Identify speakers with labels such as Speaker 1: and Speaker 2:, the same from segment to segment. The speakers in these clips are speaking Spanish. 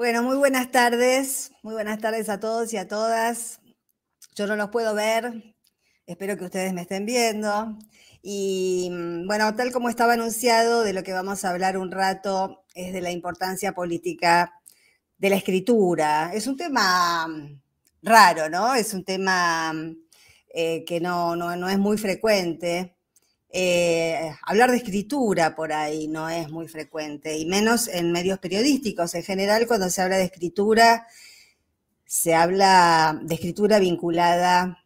Speaker 1: Bueno, muy buenas tardes, muy buenas tardes a todos y a todas. Yo no los puedo ver, espero que ustedes me estén viendo. Y mm, bueno, tal como estaba anunciado, de lo que vamos a hablar un rato es de la importancia política de la escritura. Es un tema mm, raro, ¿no? Es un tema mm, eh, que no, no, es muy frecuente. Eh, hablar de escritura por ahí no es muy frecuente, y menos en medios periodísticos. En general, cuando se habla de escritura, se habla de escritura vinculada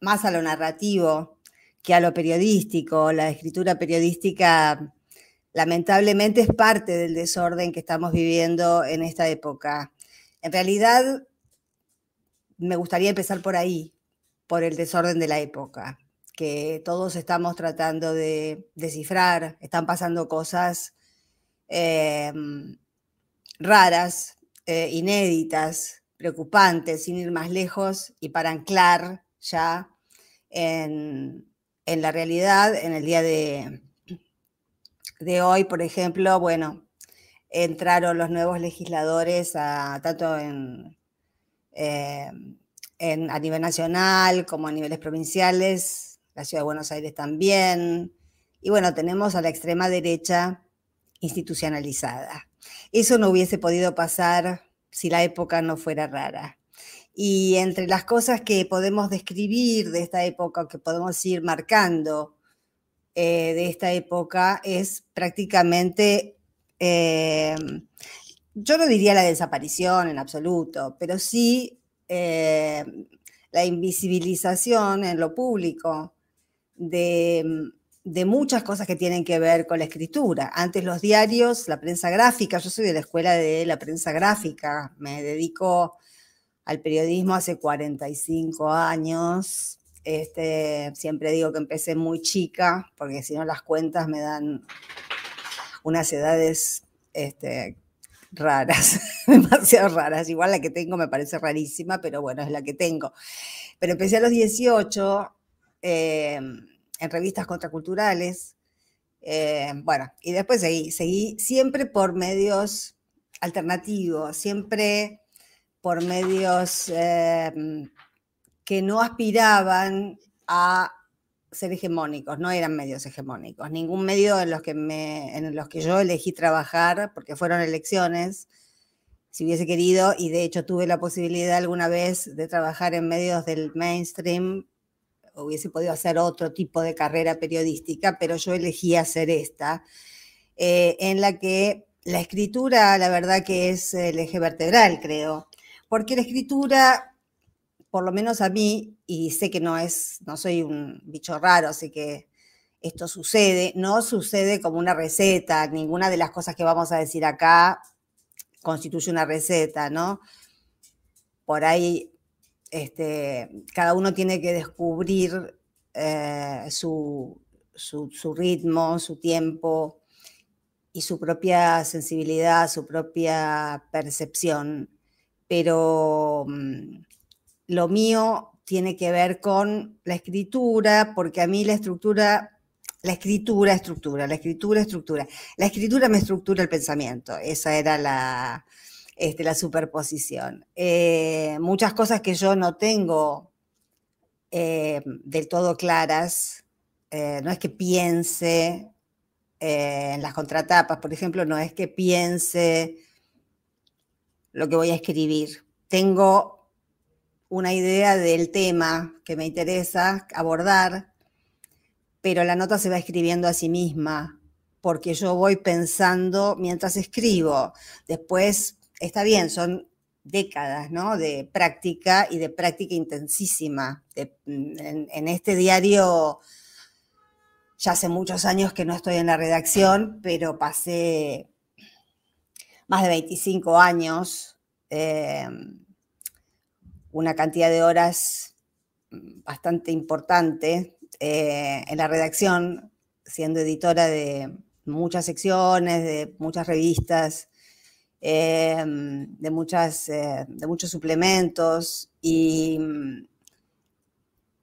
Speaker 1: más a lo narrativo que a lo periodístico. La escritura periodística lamentablemente es parte del desorden que estamos viviendo en esta época. En realidad, me gustaría empezar por ahí, por el desorden de la época que todos estamos tratando de descifrar, están pasando cosas em, raras, eh, inéditas, preocupantes, sin ir más lejos y para anclar ya en, la realidad, en el día de, hoy, por ejemplo, bueno, entraron los nuevos legisladores a, tanto en, em, a nivel nacional como a niveles provinciales, la ciudad de Buenos Aires también. Y bueno, tenemos a la extrema derecha institucionalizada. Eso no hubiese podido pasar si la época no fuera rara. Y entre las cosas que podemos describir de esta época, que podemos ir marcando eh, de esta época, es prácticamente, eh, yo no diría la desaparición en absoluto, pero sí eh, la invisibilización en lo público de, muchas cosas que tienen que ver con la escritura. Antes los diarios, la prensa gráfica, yo soy de la escuela de la prensa gráfica, me dedico al periodismo hace 45 años. Este, siempre digo que empecé muy chica, porque si no las cuentas me dan unas edades este, raras, demasiado raras. Igual la que tengo me parece rarísima, pero bueno, es la que tengo. Pero empecé a los 18 Em, en revistas contraculturales. Em, bueno, y después seguí, seguí siempre por medios alternativos, siempre por medios em, que no aspiraban a ser hegemónicos, no eran medios hegemónicos. Ningún medio en los que, me, en los que yo elegí trabajar, porque fueron elecciones, si hubiese querido, y de hecho tuve la posibilidad alguna vez de trabajar en medios del mainstream hubiese podido hacer otro tipo de carrera periodística, pero yo elegí hacer esta, eh, en la que la escritura, la verdad que es el eje vertebral, creo, porque la escritura, por lo menos a mí, y sé que no es, no soy un bicho raro, sé que esto sucede, no sucede como una receta, ninguna de las cosas que vamos a decir acá constituye una receta, ¿no? Por ahí este, cada uno tiene que descubrir eh, su, ritmo, su tiempo y su propia sensibilidad, su propia percepción. Pero mm, lo mío tiene que ver con la escritura, porque a mí la estructura, la escritura, estructura, la escritura, estructura. La escritura me estructura el pensamiento. Esa era la, este, la superposición. Eh, muchas cosas que yo no tengo eh, del todo claras, eh, no es que piense en las contratapas, por ejemplo, no es que piense lo que voy a escribir. Tengo una idea del tema que me interesa abordar, pero la nota se va escribiendo a sí misma, porque yo voy pensando mientras escribo. Después está bien, son décadas ¿no? de práctica y de práctica intensísima. en, este diario, ya hace muchos años que no estoy en la redacción, pero pasé más de 25 años, em, una cantidad de horas bastante importante eh, en la redacción, siendo editora de muchas secciones, de muchas revistas, Em, de, muchas, eh, de muchos suplementos. Y,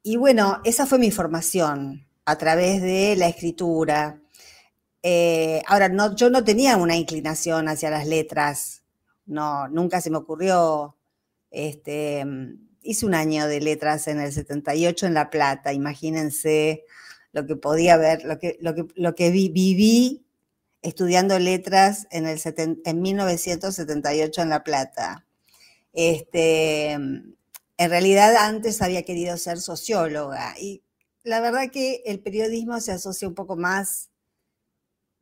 Speaker 1: y bueno, esa fue mi formación a través de la escritura. Eh, ahora, no, yo no tenía una inclinación hacia las letras no, nunca se me ocurrió, este, hice un año de letras en el 78 en La Plata, imagínense lo que podía ver, lo que, lo que, lo que viví estudiando letras en, el en 1978 en La Plata. Este, en realidad antes había querido ser socióloga y la verdad que el periodismo se asocia un poco más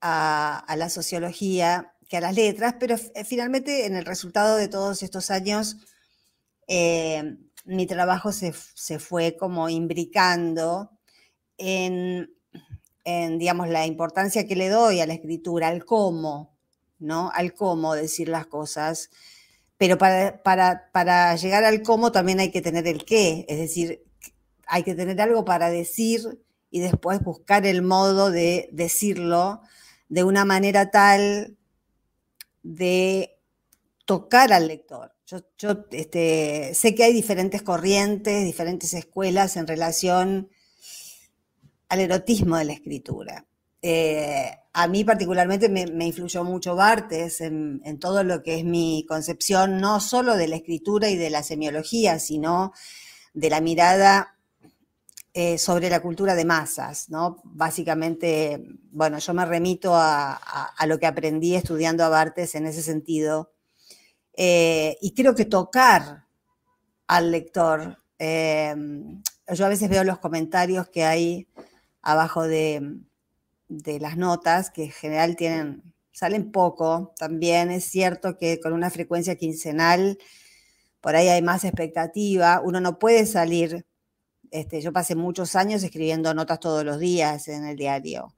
Speaker 1: a, la sociología que a las letras, pero eh, finalmente en el resultado de todos estos años eh, mi trabajo se, se, fue como imbricando en en, digamos, la importancia que le doy a la escritura, al cómo, ¿no? Al cómo decir las cosas. Pero para, para, llegar al cómo también hay que tener el qué, es decir, hay que tener algo para decir y después buscar el modo de decirlo de una manera tal de tocar al lector. Yo, yo este, sé que hay diferentes corrientes, diferentes escuelas en relación al erotismo de la escritura. Eh, a mí particularmente me, influyó mucho Bartes en, todo lo que es mi concepción, no solo de la escritura y de la semiología, sino de la mirada eh, sobre la cultura de masas, ¿no? Básicamente, bueno, yo me remito a, lo que aprendí estudiando a Bartes en ese sentido. Eh, y creo que tocar al lector, yo a veces veo los comentarios que hay abajo de, las notas, que en general tienen, salen poco. También es cierto que con una frecuencia quincenal, por ahí hay más expectativa. Uno no puede salir, este, yo pasé muchos años escribiendo notas todos los días en el diario.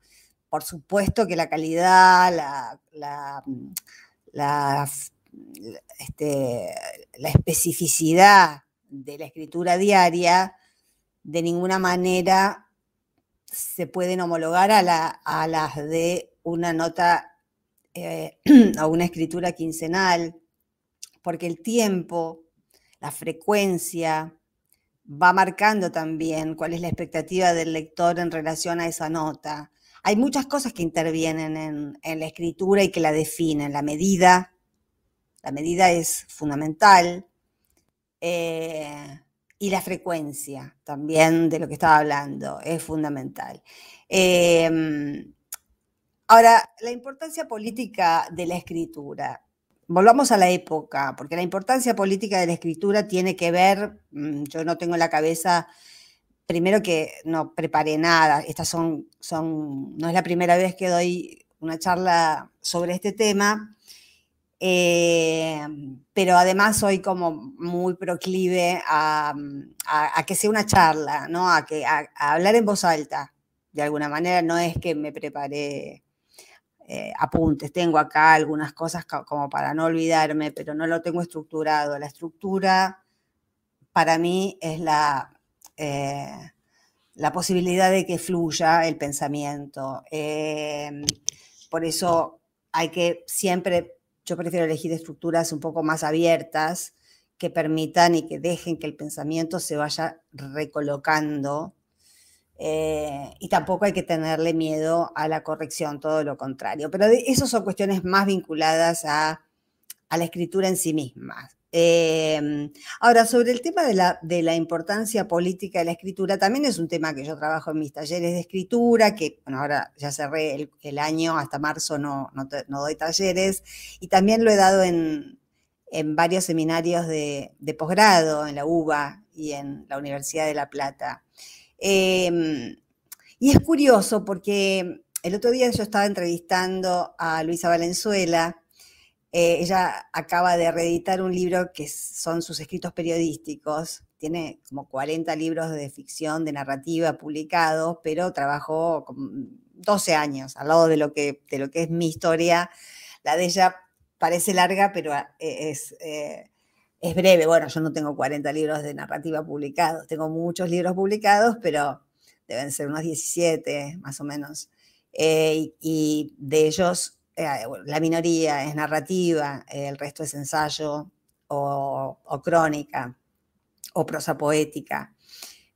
Speaker 1: Por supuesto que la calidad, la, la, este, la especificidad de la escritura diaria de ninguna manera se pueden homologar a, las de una nota eh, o una escritura quincenal, porque el tiempo, la frecuencia, va marcando también cuál es la expectativa del lector en relación a esa nota. Hay muchas cosas que intervienen en, la escritura y que la definen. La medida, la medida es fundamental. Eh, y la frecuencia también de lo que estaba hablando es fundamental. Em, ahora, la importancia política de la escritura. Volvamos a la época, porque la importancia política de la escritura tiene que ver, mm, yo no tengo en la cabeza, primero que no preparé nada, estas son, son, no es la primera vez que doy una charla sobre este tema, eh, pero además soy como muy proclive a, que sea una charla, ¿no? A, que, hablar en voz alta, de alguna manera. No es que me prepare eh, apuntes, tengo acá algunas cosas como para no olvidarme, pero no lo tengo estructurado. La estructura para mí es la, eh, la posibilidad de que fluya el pensamiento. por eso hay que siempre yo prefiero elegir estructuras un poco más abiertas que permitan y que dejen que el pensamiento se vaya recolocando. Eh, y tampoco hay que tenerle miedo a la corrección, todo lo contrario. Pero eso son cuestiones más vinculadas a, a la escritura en sí misma. Em, ahora, sobre el tema de la, importancia política de la escritura, también es un tema que yo trabajo en mis talleres de escritura, que bueno, ahora ya cerré el, año, hasta marzo no, no, doy talleres, y también lo he dado en, varios seminarios de, posgrado, en la UBA y en la Universidad de La Plata. Em, y es curioso porque el otro día yo estaba entrevistando a Luisa Valenzuela, eh, ella acaba de reeditar un libro que son sus escritos periodísticos. Tiene como 40 libros de ficción, de narrativa publicados, pero trabajó 12 años al lado de lo, que, de lo que es mi historia. La de ella parece larga, pero eh, es, eh, es breve. Bueno, yo no tengo 40 libros de narrativa publicados, tengo muchos libros publicados, pero deben ser unos 17 más o menos. y de ellos eh, la minoría es narrativa, el resto es ensayo o, crónica o prosa poética.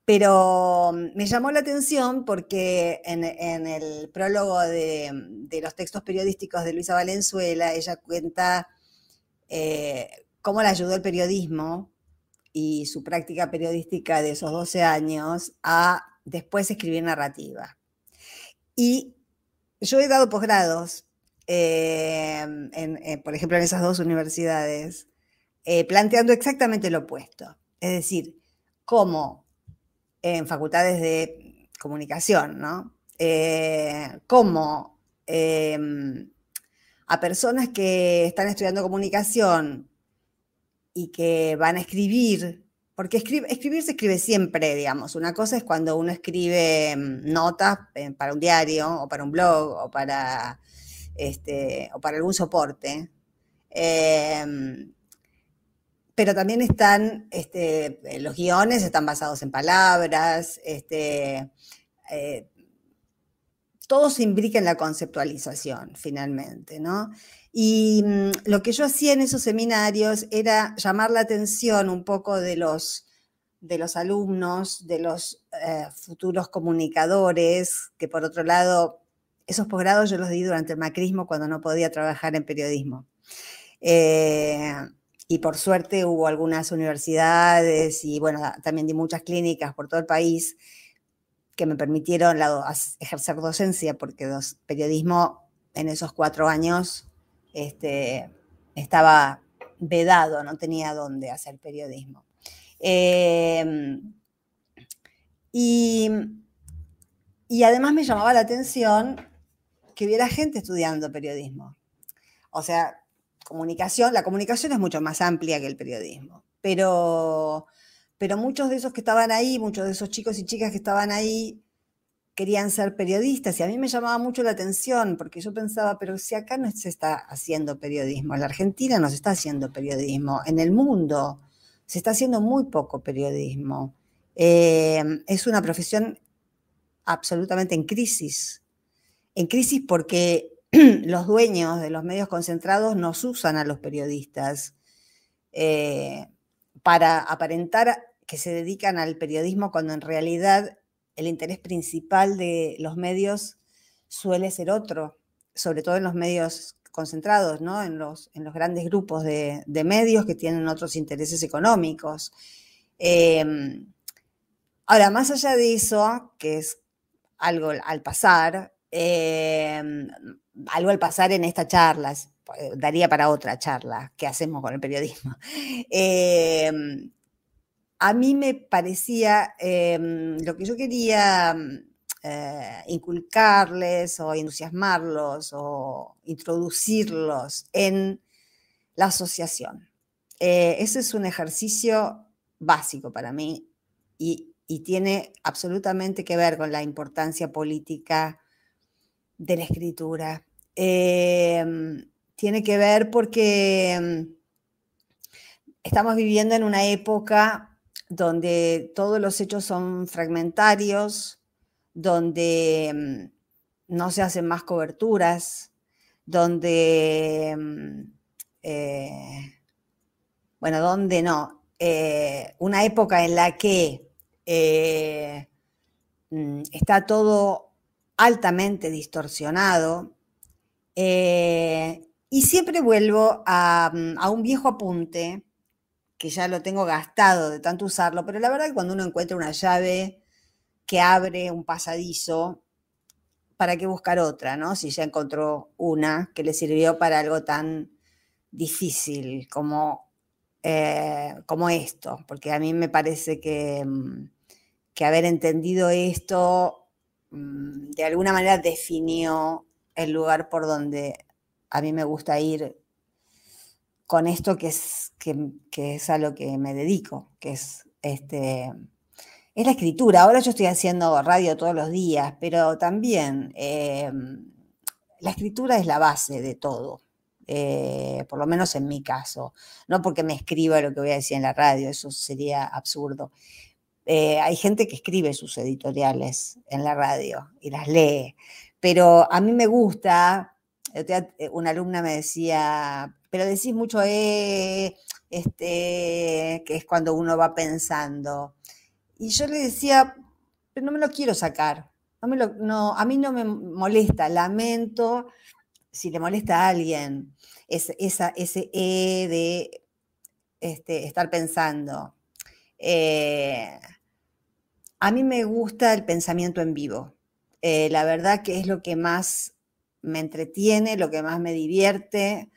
Speaker 1: Pero mm, me llamó la atención porque en, el prólogo de, los textos periodísticos de Luisa Valenzuela, ella cuenta eh, cómo le ayudó el periodismo y su práctica periodística de esos 12 años a después escribir narrativa. Y yo he dado posgrados, eh, eh, por ejemplo, en esas dos universidades, planteando exactamente lo opuesto. Es decir, cómo en facultades de comunicación, ¿no? cómo em, a personas que están estudiando comunicación y que van a escribir, porque escribir se escribe siempre, digamos. Una cosa es cuando uno escribe mm, notas eh, para un diario o para un blog o para, este, o para algún soporte. Em, pero también están, este, los guiones están basados en palabras, este, eh, todo se imbrica en la conceptualización, finalmente, ¿no? Y mm, lo que yo hacía en esos seminarios era llamar la atención un poco de los, de los alumnos, de los eh, futuros comunicadores, que por otro lado, esos posgrados yo los di durante el macrismo cuando no podía trabajar en periodismo. Eh, y por suerte hubo algunas universidades y bueno, también di muchas clínicas por todo el país que me permitieron ejercer docencia, porque dos, periodismo en esos cuatro años este, estaba vedado, no tenía dónde hacer periodismo. Em, y, y además me llamaba la atención que hubiera gente estudiando periodismo. O sea, comunicación, la comunicación es mucho más amplia que el periodismo, pero pero muchos de esos que estaban ahí, muchos de esos chicos y chicas que estaban ahí, querían ser periodistas y a mí me llamaba mucho la atención porque yo pensaba, pero si acá no se está haciendo periodismo, en la Argentina no se está haciendo periodismo, en el mundo se está haciendo muy poco periodismo. Eh, es una profesión absolutamente en crisis, en crisis porque los dueños de los medios concentrados nos usan a los periodistas eh, para aparentar que se dedican al periodismo cuando en realidad el interés principal de los medios suele ser otro, sobre todo en los medios concentrados, ¿no? en, los, en los grandes grupos de, medios que tienen otros intereses económicos. Em, ahora, más allá de eso, que es algo al pasar, em, algo al pasar en esta charla, daría para otra charla que hacemos con el periodismo. Em, a mí me parecía lo que yo quería eh, inculcarles o entusiasmarlos o introducirlos en la asociación. Eh, ese es un ejercicio básico para mí y, tiene absolutamente que ver con la importancia política de la escritura. Em, tiene que ver porque mm, estamos viviendo en una época donde todos los hechos son fragmentarios, donde mm, no se hacen más coberturas, donde, eh, bueno, donde no, eh, una época en la que eh, mm, está todo altamente distorsionado, y siempre vuelvo a un viejo apunte que ya lo tengo gastado de tanto usarlo, pero la verdad que cuando uno encuentra una llave que abre un pasadizo, ¿para qué buscar otra, no? Si ya encontró una que le sirvió para algo tan difícil como, eh, como esto, porque a mí me parece que, mm, que haber entendido esto mm, de alguna manera definió el lugar por donde a mí me gusta ir con esto que es, que, es a lo que me dedico, que es, este, es la escritura. Ahora yo estoy haciendo radio todos los días, pero también eh, la escritura es la base de todo. Eh, por lo menos en mi caso, no porque me escriba lo que voy a decir en la radio, eso sería absurdo. Eh, hay gente que escribe sus editoriales en la radio y las lee, pero a mí me gusta, una alumna me decía, pero decís mucho eh, este, que es cuando uno va pensando. Y yo le decía, pero no me lo quiero sacar. A mí no me molesta, lamento si le molesta a alguien. esa, ese E de este, estar pensando. Eh, a mí me gusta el pensamiento en vivo. Eh, la verdad que es lo que más me entretiene, lo que más me divierte.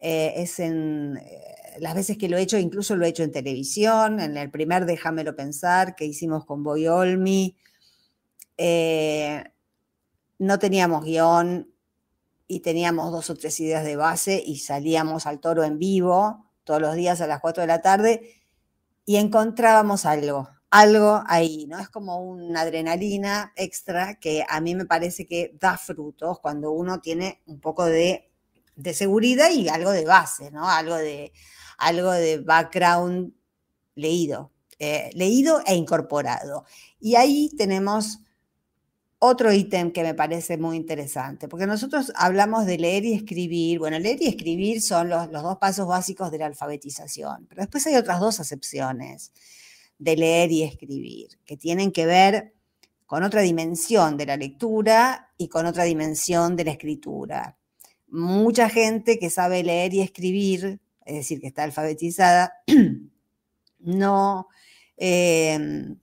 Speaker 1: Eh, es en las veces que lo he hecho, incluso lo he hecho en televisión, en el primer Déjamelo pensar que hicimos con Boy Olmi. no teníamos guion y teníamos dos o tres ideas de base y salíamos al toro en vivo todos los días a las 4 de la tarde y encontrábamos algo, algo ahí, ¿no? Es como una adrenalina extra que a mí me parece que da frutos cuando uno tiene un poco de, seguridad y algo de base, ¿no? Algo de, algo de background leído, eh, leído e incorporado. Y ahí tenemos otro ítem que me parece muy interesante, porque nosotros hablamos de leer y escribir. Bueno, leer y escribir son los, dos pasos básicos de la alfabetización, pero después hay otras dos acepciones de leer y escribir, que tienen que ver con otra dimensión de la lectura y con otra dimensión de la escritura. Mucha gente que sabe leer y escribir, es decir, que está alfabetizada, no, eh,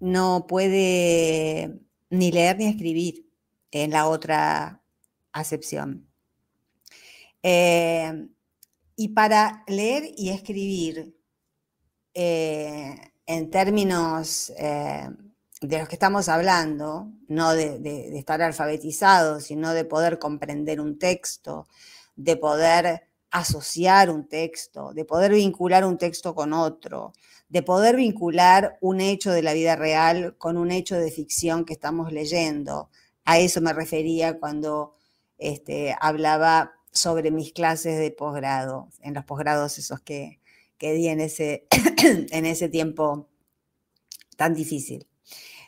Speaker 1: no puede ni leer ni escribir en la otra acepción. Eh, y para leer y escribir eh, en términos eh, de los que estamos hablando, no de, estar alfabetizados, sino de poder comprender un texto, de poder asociar un texto, de poder vincular un texto con otro, de poder vincular un hecho de la vida real con un hecho de ficción que estamos leyendo. A eso me refería cuando este, hablaba sobre mis clases de posgrado, en los posgrados esos que, di en ese, en ese tiempo tan difícil.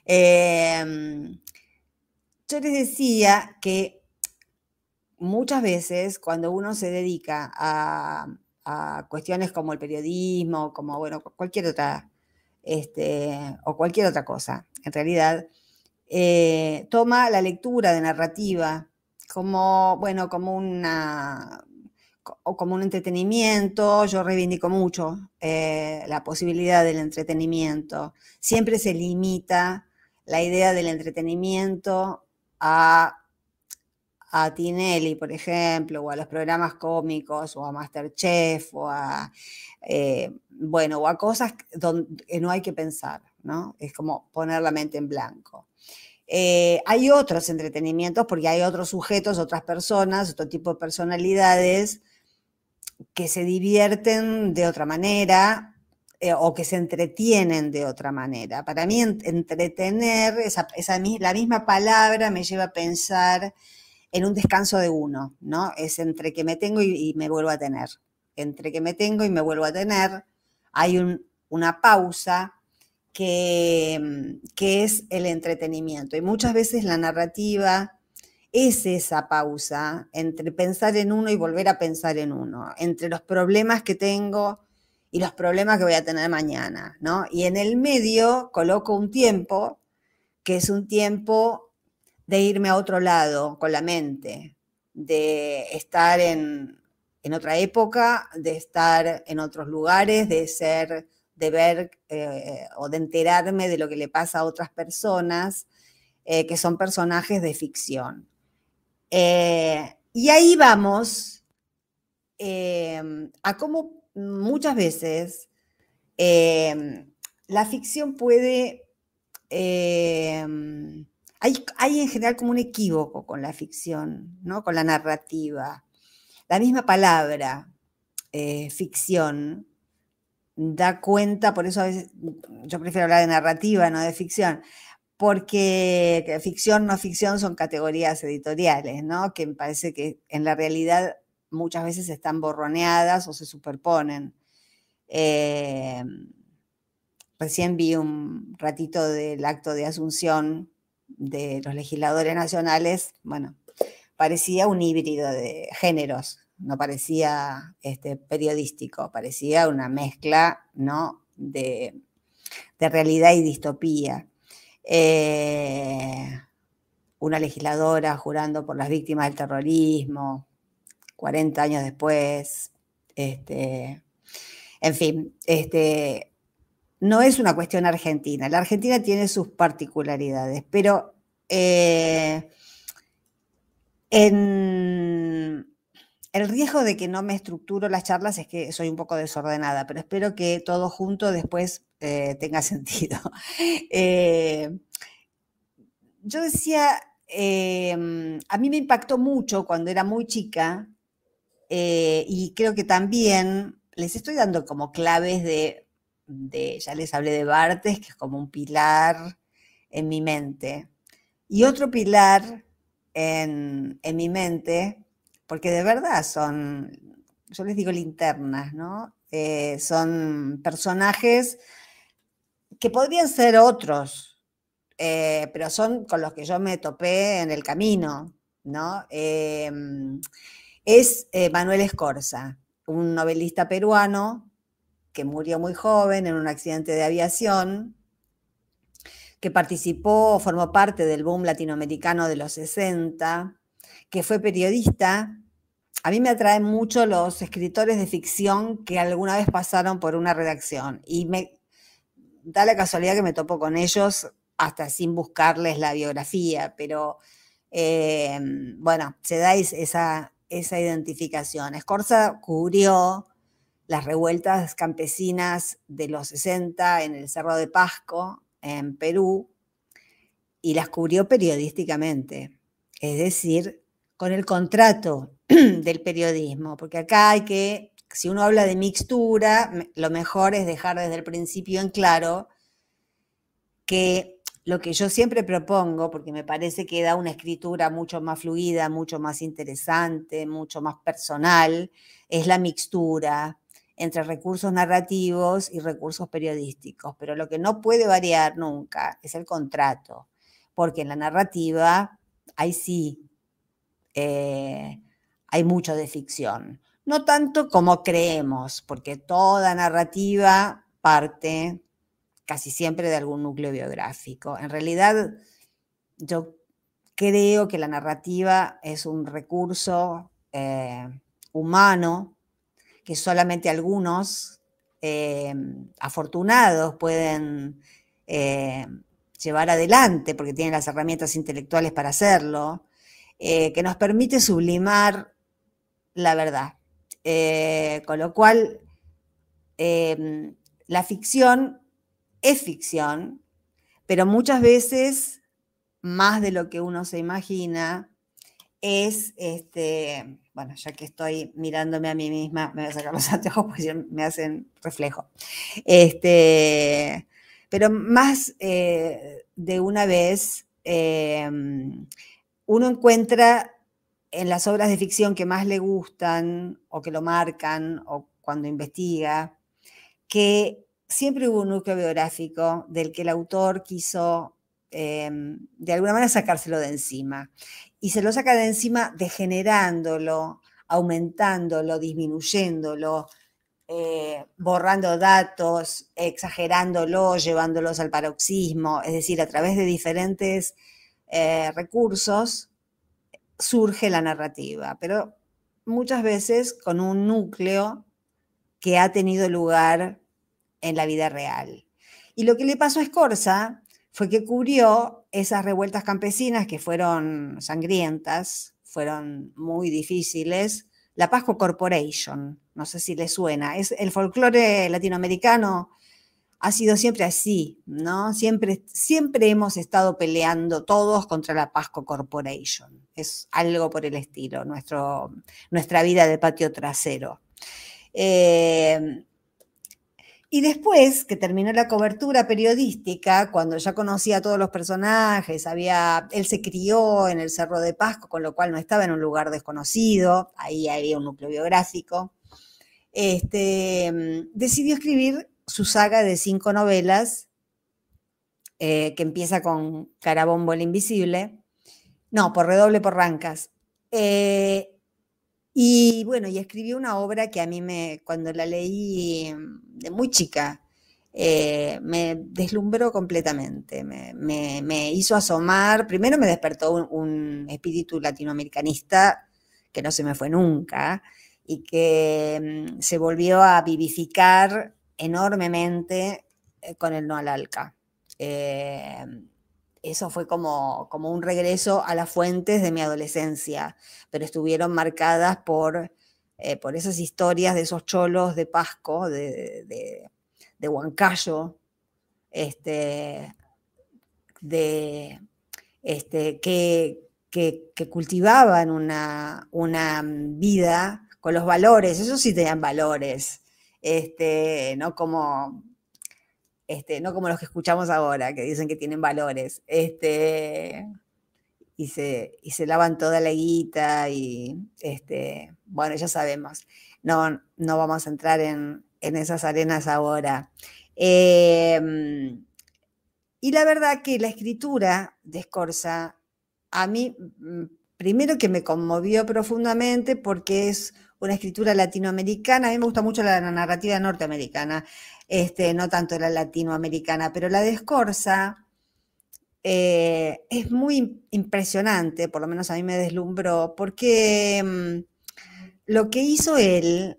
Speaker 1: Em, yo les decía que muchas veces cuando uno se dedica a, a cuestiones como el periodismo, como, bueno, cualquier otra, este, o cualquier otra cosa, en realidad, eh, toma la lectura de narrativa como, bueno, como una o como un entretenimiento, yo reivindico mucho eh, la posibilidad del entretenimiento. Siempre se limita la idea del entretenimiento a a Tinelli, por ejemplo, o a los programas cómicos, o a Masterchef, o a, eh, bueno, o a cosas donde no hay que pensar, ¿no? Es como poner la mente en blanco. Eh, hay otros entretenimientos porque hay otros sujetos, otras personas, otro tipo de personalidades que se divierten de otra manera eh, o que se entretienen de otra manera. Para mí, entretener, esa, la misma palabra me lleva a pensar en un descanso de uno, ¿no? Es entre que me tengo y, me vuelvo a tener. Entre que me tengo y me vuelvo a tener, hay una pausa que, que es el entretenimiento. Y muchas veces la narrativa es esa pausa entre pensar en uno y volver a pensar en uno, entre los problemas que tengo y los problemas que voy a tener mañana, ¿no? Y en el medio coloco un tiempo que es un tiempo de irme a otro lado con la mente, de estar en, otra época, de estar en otros lugares, de ser, de ver eh, o de enterarme de lo que le pasa a otras personas eh, que son personajes de ficción. Eh, y ahí vamos a cómo muchas veces la ficción puede hay, en general como un equívoco con la ficción, ¿no? con la narrativa. La misma palabra, eh, ficción, da cuenta, por eso a veces yo prefiero hablar de narrativa, no de ficción, porque ficción, no ficción son categorías editoriales, ¿no? que me parece que en la realidad muchas veces están borroneadas o se superponen. Eh, recién vi un ratito del acto de Asunción de los legisladores nacionales, bueno, parecía un híbrido de géneros, no parecía este, periodístico, parecía una mezcla ¿no? de, realidad y distopía. Eh, una legisladora jurando por las víctimas del terrorismo, 40 años después. Este, en fin, este, no es una cuestión argentina. La Argentina tiene sus particularidades, pero eh, en el riesgo de que no me estructuro las charlas es que soy un poco desordenada, pero espero que todo junto después eh, tenga sentido. Eh, yo decía, em, a mí me impactó mucho cuando era muy chica eh, y creo que también les estoy dando como claves de, ya les hablé de Bartes, que es como un pilar en mi mente. Y otro pilar en, en mi mente porque de verdad son, yo les digo linternas, ¿no? Eh, son personajes que podrían ser otros, eh, pero son con los que yo me topé en el camino, ¿no? Em, es eh, Manuel Escorza, un novelista peruano que murió muy joven en un accidente de aviación, que participó, formó parte del boom latinoamericano de los 60, que fue periodista. A mí me atraen mucho los escritores de ficción que alguna vez pasaron por una redacción y me da la casualidad que me topo con ellos hasta sin buscarles la biografía, pero eh, bueno, se da esa, esa identificación. Escorza cubrió las revueltas campesinas de los 60 en el Cerro de Pasco, en Perú, y las cubrió periodísticamente. Es decir, con el contrato del periodismo, porque acá hay que, si uno habla de mixtura, lo mejor es dejar desde el principio en claro que lo que yo siempre propongo, porque me parece que da una escritura mucho más fluida, mucho más interesante, mucho más personal, es la mixtura entre recursos narrativos y recursos periodísticos. Pero lo que no puede variar nunca es el contrato, porque en la narrativa, ahí sí, eh, hay mucho de ficción. No tanto como creemos, porque toda narrativa parte casi siempre de algún núcleo biográfico. En realidad, yo creo que la narrativa es un recurso eh, humano que solamente algunos eh, afortunados pueden llevar adelante porque tienen las herramientas intelectuales para hacerlo eh, que nos permite sublimar la verdad. Eh, con lo cual, em, la ficción es ficción, pero muchas veces, más de lo que uno se imagina, es, este, bueno, ya que estoy mirándome a mí misma, me voy a sacar los anteojos porque me hacen reflejo. Este, pero más eh, de una vez, em, uno encuentra en las obras de ficción que más le gustan o que lo marcan o cuando investiga, que siempre hubo un núcleo biográfico del que el autor quiso em, de alguna manera sacárselo de encima. Y se lo saca de encima degenerándolo, aumentándolo, disminuyéndolo, eh, borrando datos, exagerándolo, llevándolos al paroxismo, es decir, a través de diferentes eh, recursos surge la narrativa, pero muchas veces con un núcleo que ha tenido lugar en la vida real. Y lo que le pasó a Escorza fue que cubrió esas revueltas campesinas que fueron sangrientas, fueron muy difíciles, la Pasco Corporation, no sé si le suena, es el folclore latinoamericano ha sido siempre así, ¿no? Siempre, siempre hemos estado peleando todos contra la Pasco Corporation. Es algo por el estilo, nuestro, nuestra vida de patio trasero. Eh, y después que terminó la cobertura periodística, cuando ya conocía a todos los personajes, había, él se crió en el Cerro de Pasco, con lo cual no estaba en un lugar desconocido, ahí había un núcleo biográfico, este, decidió escribir su saga de cinco novelas, eh, que empieza con Carabombo el Invisible, no, por redoble por rancas. Eh, y bueno, y escribió una obra que a mí me, cuando la leí de muy chica, eh, me deslumbró completamente, me, hizo asomar, primero me despertó un, espíritu latinoamericanista que no se me fue nunca y que mm, se volvió a vivificar enormemente eh, con el no al alca. Eh, eso fue como, como un regreso a las fuentes de mi adolescencia, pero estuvieron marcadas por, eh, por esas historias de esos cholos de Pasco, de, de, Huancayo, este, de, este, que, que, cultivaban una, una, vida con los valores, eso sí tenían valores, este, no como este, no como los que escuchamos ahora, que dicen que tienen valores, este, y, se, y se lavan toda la guita y, este, bueno, ya sabemos, no, no vamos a entrar en, esas arenas ahora. Em, y la verdad que la escritura de Scorza, a mí, mm, primero que me conmovió profundamente porque es una escritura latinoamericana, a mí me gusta mucho la narrativa norteamericana, este, no tanto la latinoamericana, pero la de eh, es muy impresionante, por lo menos a mí me deslumbró, porque mm, lo que hizo él,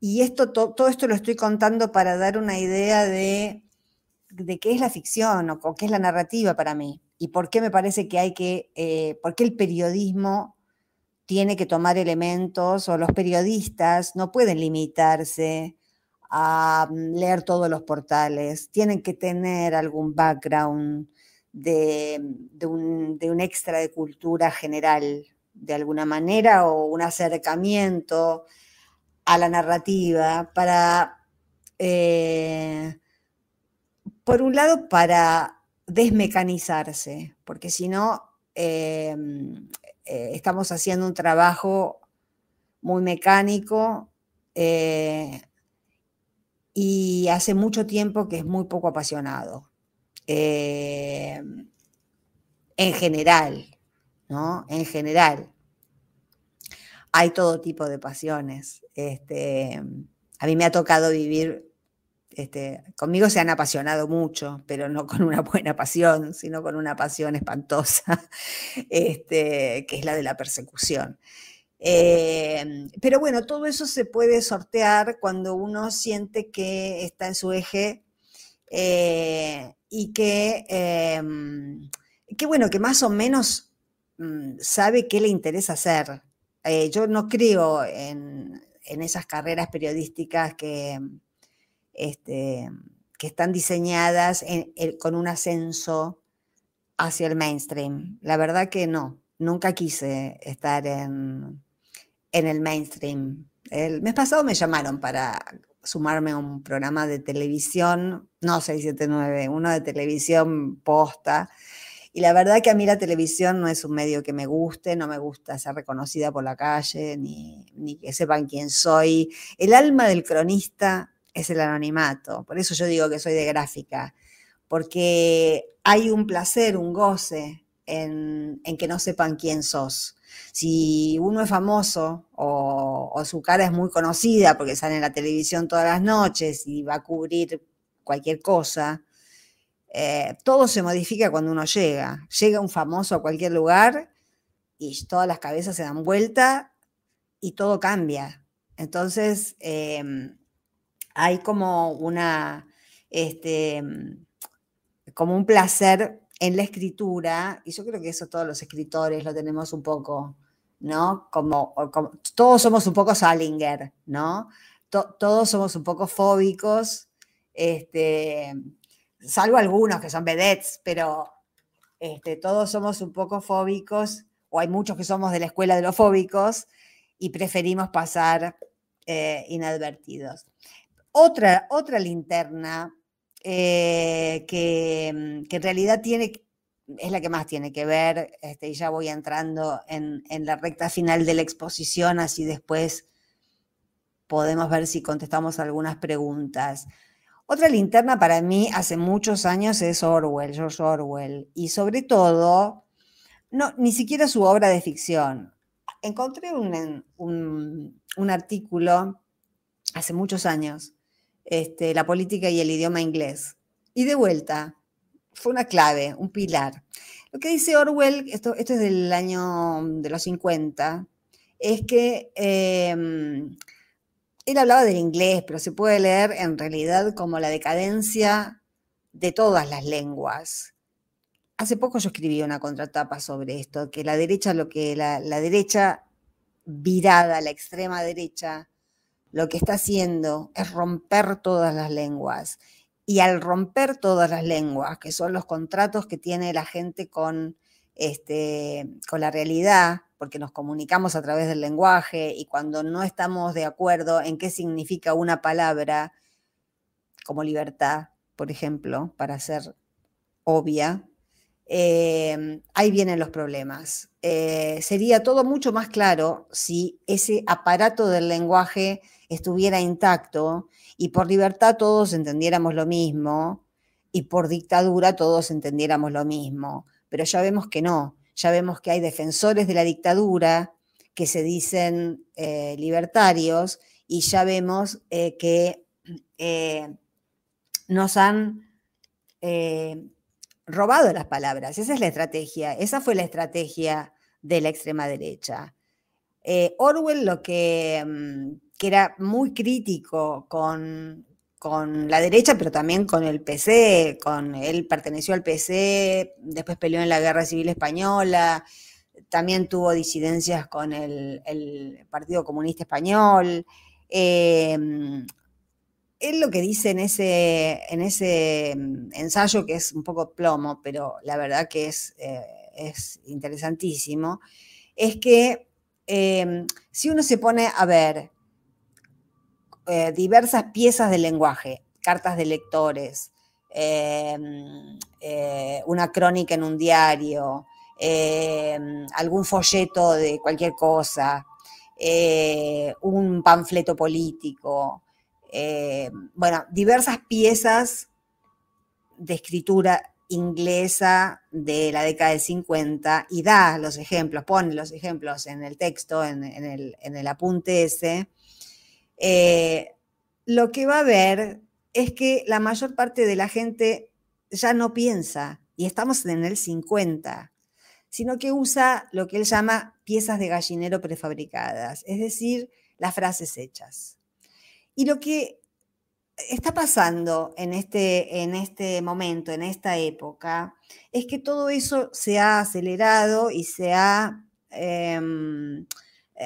Speaker 1: y esto, todo esto lo estoy contando para dar una idea de, de qué es la ficción o, qué es la narrativa para mí, y por qué me parece que hay que, eh, por qué el periodismo tiene que tomar elementos o los periodistas no pueden limitarse a mm, leer todos los portales, tienen que tener algún background de, un, extra de cultura general, de alguna manera, o un acercamiento a la narrativa para, eh, por un lado, para desmecanizarse, porque si no, eh, eh, estamos haciendo un trabajo muy mecánico y hace mucho tiempo que es muy poco apasionado. Eh, en general, ¿no? En general. Hay todo tipo de pasiones. Este, a mí me ha tocado vivir, este, conmigo se han apasionado mucho, pero no con una buena pasión, sino con una pasión espantosa, este, que es la de la persecución. Eh, pero bueno, todo eso se puede sortear cuando uno siente que está en su eje eh, y que, em, que, bueno, que más o menos mm, sabe qué le interesa hacer. Eh, yo no creo en, esas carreras periodísticas que, este, que están diseñadas con un ascenso hacia el mainstream. La verdad que no, nunca quise estar en, el mainstream. El mes pasado me llamaron para sumarme a un programa de televisión, no 679, uno de televisión posta. Y la verdad que a mí la televisión no es un medio que me guste, no me gusta ser reconocida por la calle, ni que sepan quién soy. El alma del cronista es el anonimato, por eso yo digo que soy de gráfica, porque hay un placer, un goce en, en que no sepan quién sos si uno es famoso o, su cara es muy conocida porque sale en la televisión todas las noches y va a cubrir cualquier cosa, eh, todo se modifica cuando uno llega. Llega un famoso a cualquier lugar y todas las cabezas se dan vuelta y todo cambia. Entonces, em, hay como una, este, como un placer en la escritura, y yo creo que eso todos los escritores lo tenemos un poco, ¿no? Como, todos somos un poco Salinger, ¿no? todos somos un poco fóbicos, este, salvo algunos que son vedettes, pero este, todos somos un poco fóbicos, o hay muchos que somos de la escuela de los fóbicos, y preferimos pasar eh, inadvertidos. Otra, otra linterna eh, que, en realidad tiene, es la que más tiene que ver, este, y ya voy entrando en, la recta final de la exposición, así después podemos ver si contestamos algunas preguntas. Otra linterna para mí hace muchos años es Orwell, George Orwell, y sobre todo, no, ni siquiera su obra de ficción. Encontré un, un artículo hace muchos años este, la política y el idioma inglés. Y de vuelta, fue una clave, un pilar. Lo que dice Orwell, esto, esto es del año de los 50, es que em, él hablaba del inglés, pero se puede leer en realidad como la decadencia de todas las lenguas. Hace poco yo escribí una contratapa sobre esto, que la derecha, lo que la, la derecha virada, la extrema derecha, lo que está haciendo es romper todas las lenguas. Y al romper todas las lenguas, que son los contratos que tiene la gente con, este, con la realidad, porque nos comunicamos a través del lenguaje y cuando no estamos de acuerdo en qué significa una palabra, como libertad, por ejemplo, para ser obvia, eh, ahí vienen los problemas. Eh, sería todo mucho más claro si ese aparato del lenguaje estuviera intacto y por libertad todos entendiéramos lo mismo y por dictadura todos entendiéramos lo mismo. Pero ya vemos que no, ya vemos que hay defensores de la dictadura que se dicen eh, libertarios y ya vemos eh, que nos han robado las palabras. Esa es la estrategia, esa fue la estrategia de la extrema derecha. Orwell lo que mm, que era muy crítico con, la derecha, pero también con el PC, con él perteneció al PC, después peleó en la Guerra Civil Española, también tuvo disidencias con el, Partido Comunista Español. Em, él lo que dice en ese, en ese ensayo, que es un poco plomo, pero la verdad que es, eh, es interesantísimo, es que em, si uno se pone a ver eh, diversas piezas del lenguaje, cartas de lectores, em, eh, una crónica en un diario, em, algún folleto de cualquier cosa, un panfleto político, bueno, diversas piezas de escritura inglesa de la década del 50 y da los ejemplos, pone los ejemplos en el texto, en, el, en el, apunte ese, eh, lo que va a ver es que la mayor parte de la gente ya no piensa, y estamos en el 50, sino que usa lo que él llama piezas de gallinero prefabricadas, es decir, las frases hechas. Y lo que está pasando en este, en este momento, en esta época, es que todo eso se ha acelerado y se ha em,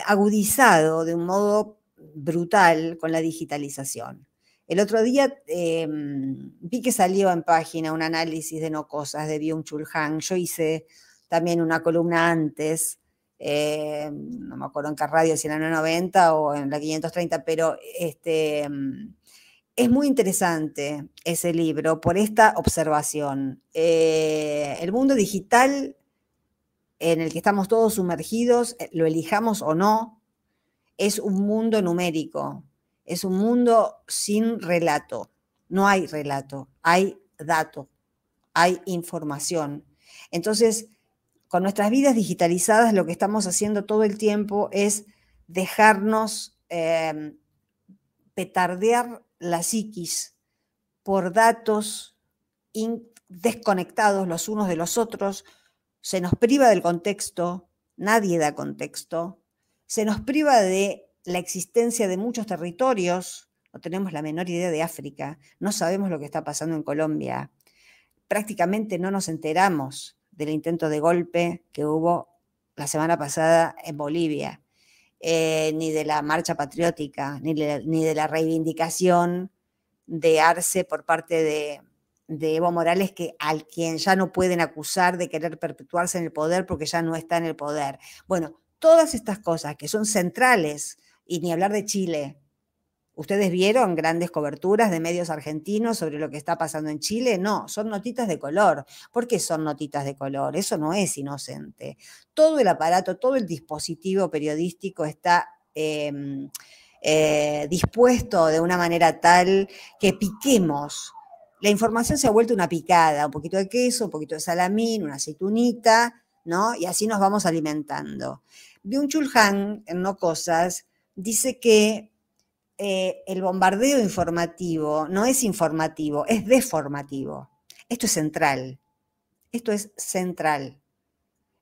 Speaker 1: agudizado de un modo brutal con la digitalización. El otro día em, vi que salió en página un análisis de no cosas de Byung-Chul Han. Yo hice también una columna antes, eh, no me acuerdo en qué radio, si en la 90 o en la 530, pero este, em, es muy interesante ese libro por esta observación. Eh, el mundo digital en el que estamos todos sumergidos, eh, lo elijamos o no, es un mundo numérico, es un mundo sin relato. No hay relato, hay dato, hay información. Entonces, con nuestras vidas digitalizadas, lo que estamos haciendo todo el tiempo es dejarnos em, petardear la psiquis por datos desconectados los unos de los otros, se nos priva del contexto, nadie da contexto, se nos priva de la existencia de muchos territorios, no tenemos la menor idea de África, no sabemos lo que está pasando en Colombia, prácticamente no nos enteramos del intento de golpe que hubo la semana pasada en Bolivia, eh, ni de la marcha patriótica, ni, de la reivindicación de Arce por parte de, de Evo Morales, que al quien ya no pueden acusar de querer perpetuarse en el poder porque ya no está en el poder. Bueno, todas estas cosas que son centrales, y ni hablar de Chile. ¿Ustedes vieron grandes coberturas de medios argentinos sobre lo que está pasando en Chile? No, son notitas de color. ¿Por qué son notitas de color? Eso no es inocente. Todo el aparato, todo el dispositivo periodístico está em, eh, dispuesto de una manera tal que piquemos. La información se ha vuelto una picada, un poquito de queso, un poquito de salamín, una aceitunita, ¿no? Y así nos vamos alimentando. Byung-Chul Han, en No Cosas, dice que eh, el bombardeo informativo no es informativo, es deformativo. Esto es central. Esto es central.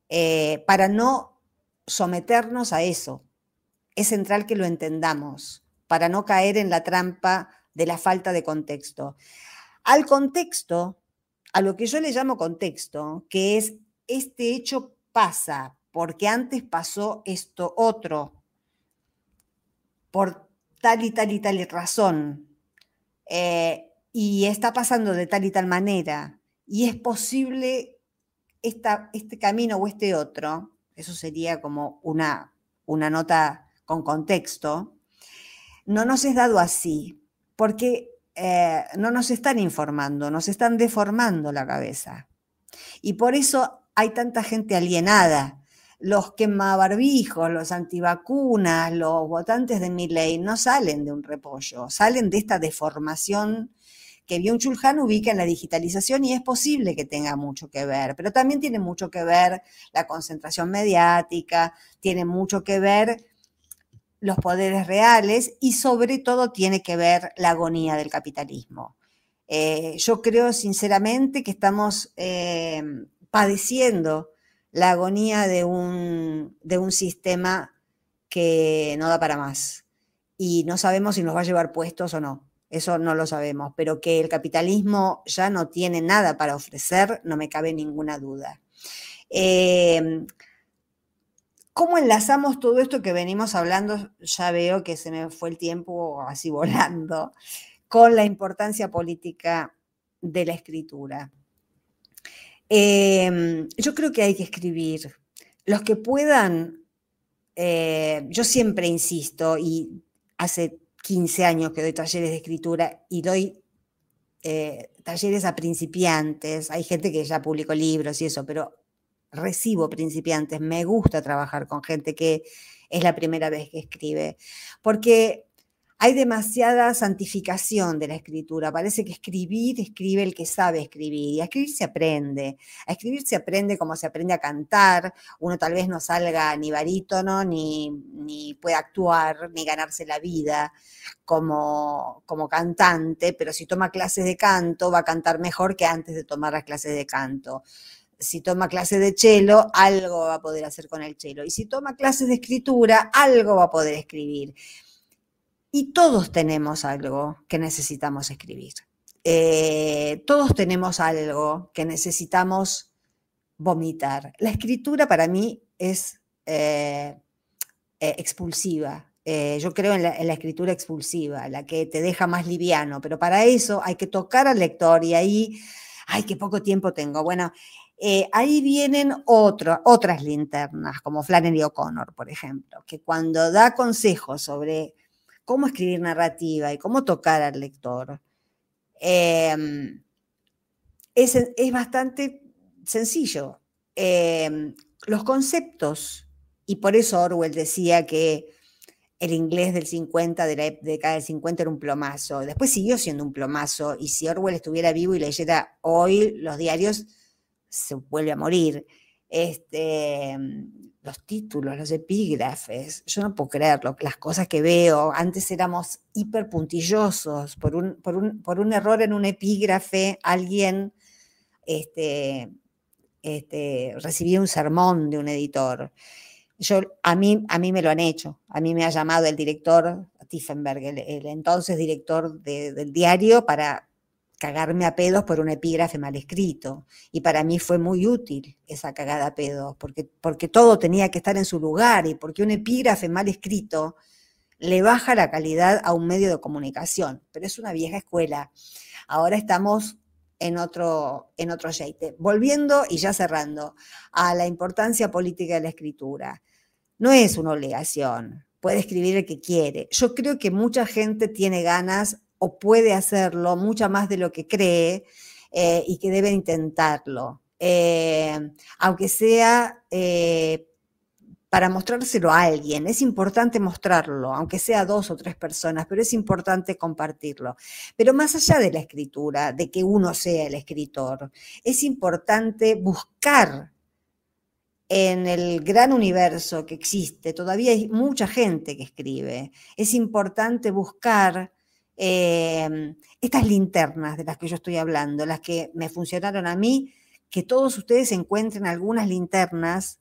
Speaker 1: Eh, para no someternos a eso, es central que lo entendamos para no caer en la trampa de la falta de contexto. Al contexto, a lo que yo le llamo contexto, que es este hecho pasa porque antes pasó esto otro, por tal y tal y tal razón, eh, y está pasando de tal y tal manera, y es posible este camino o este otro, eso sería como una, una nota con contexto, no nos es dado así, porque eh, no nos están informando, nos están deformando la cabeza. Y por eso hay tanta gente alienada. Los quemabarbijos, los antivacunas, los votantes de mi ley no salen de un repollo, salen de esta deformación que Byung-Chul ubica en la digitalización y es posible que tenga mucho que ver, pero también tiene mucho que ver la concentración mediática, tiene mucho que ver los poderes reales y sobre todo tiene que ver la agonía del capitalismo. Eh, yo creo sinceramente que estamos eh, padeciendo la agonía de un, de un sistema que no da para más y no sabemos si nos va a llevar puestos o no. Eso no lo sabemos, pero que el capitalismo ya no tiene nada para ofrecer, no me cabe ninguna duda. Eh, ¿Cómo enlazamos todo esto que venimos hablando? Ya veo que se me fue el tiempo así volando, con la importancia política de la escritura. Em, yo creo que hay que escribir. Los que puedan, eh, yo siempre insisto, y hace 15 años que doy talleres de escritura y doy eh, talleres a principiantes, hay gente que ya publicó libros y eso, pero recibo principiantes, me gusta trabajar con gente que es la primera vez que escribe, porque hay demasiada santificación de la escritura. Parece que escribir, escribe el que sabe escribir. Y a escribir se aprende. A escribir se aprende como se aprende a cantar. Uno tal vez no salga ni barítono, ni, ni pueda actuar, ni ganarse la vida como, como cantante, pero si toma clases de canto, va a cantar mejor que antes de tomar las clases de canto si toma clases de cello, algo va a poder hacer con el cello. Y si toma clases de escritura, algo va a poder escribir. Y todos tenemos algo que necesitamos escribir. Eh, todos tenemos algo que necesitamos vomitar. La escritura para mí es eh, eh, expulsiva. yo creo en la, escritura expulsiva, la que te deja más liviano, pero para eso hay que tocar al lector y ahí, ay, qué poco tiempo tengo. Bueno, ahí vienen otras linternas, como Flannery O'Connor, por ejemplo, que cuando da consejos sobre cómo escribir narrativa y cómo tocar al lector, em, es, bastante sencillo. Em, los conceptos, y por eso Orwell decía que el inglés del 50, de la década del 50 era un plomazo. Después siguió siendo un plomazo, y si Orwell estuviera vivo y leyera hoy los diarios, se vuelve a morir. Este, los títulos, los epígrafes, yo no puedo creerlo, las cosas que veo, antes éramos hiper puntillosos, por un, por un, por un error en un epígrafe, alguien este, este, recibía un sermón de un editor. Yo, a, mí, a mí me lo han hecho, a mí me ha llamado el director Tiffenberg, el, entonces director del diario, para cagarme a pedos por un epígrafe mal escrito. Y para mí fue muy útil esa cagada a pedos, porque, porque todo tenía que estar en su lugar y porque un epígrafe mal escrito le baja la calidad a un medio de comunicación. Pero es una vieja escuela. Ahora estamos en otro, en otro jeite. Volviendo y ya cerrando a la importancia política de la escritura. No es una obligación, puede escribir el que quiere. Yo creo que mucha gente tiene ganas o puede hacerlo mucho más de lo que cree eh, y que debe intentarlo. Eh, aunque sea eh, para mostrárselo a alguien, es importante mostrarlo, aunque sea dos o tres personas, pero es importante compartirlo. Pero más allá de la escritura, de que uno sea el escritor, es importante buscar en el gran universo que existe, todavía hay mucha gente que escribe, es importante buscar Em, estas linternas de las que yo estoy hablando, las que me funcionaron a mí, que todos ustedes encuentren algunas linternas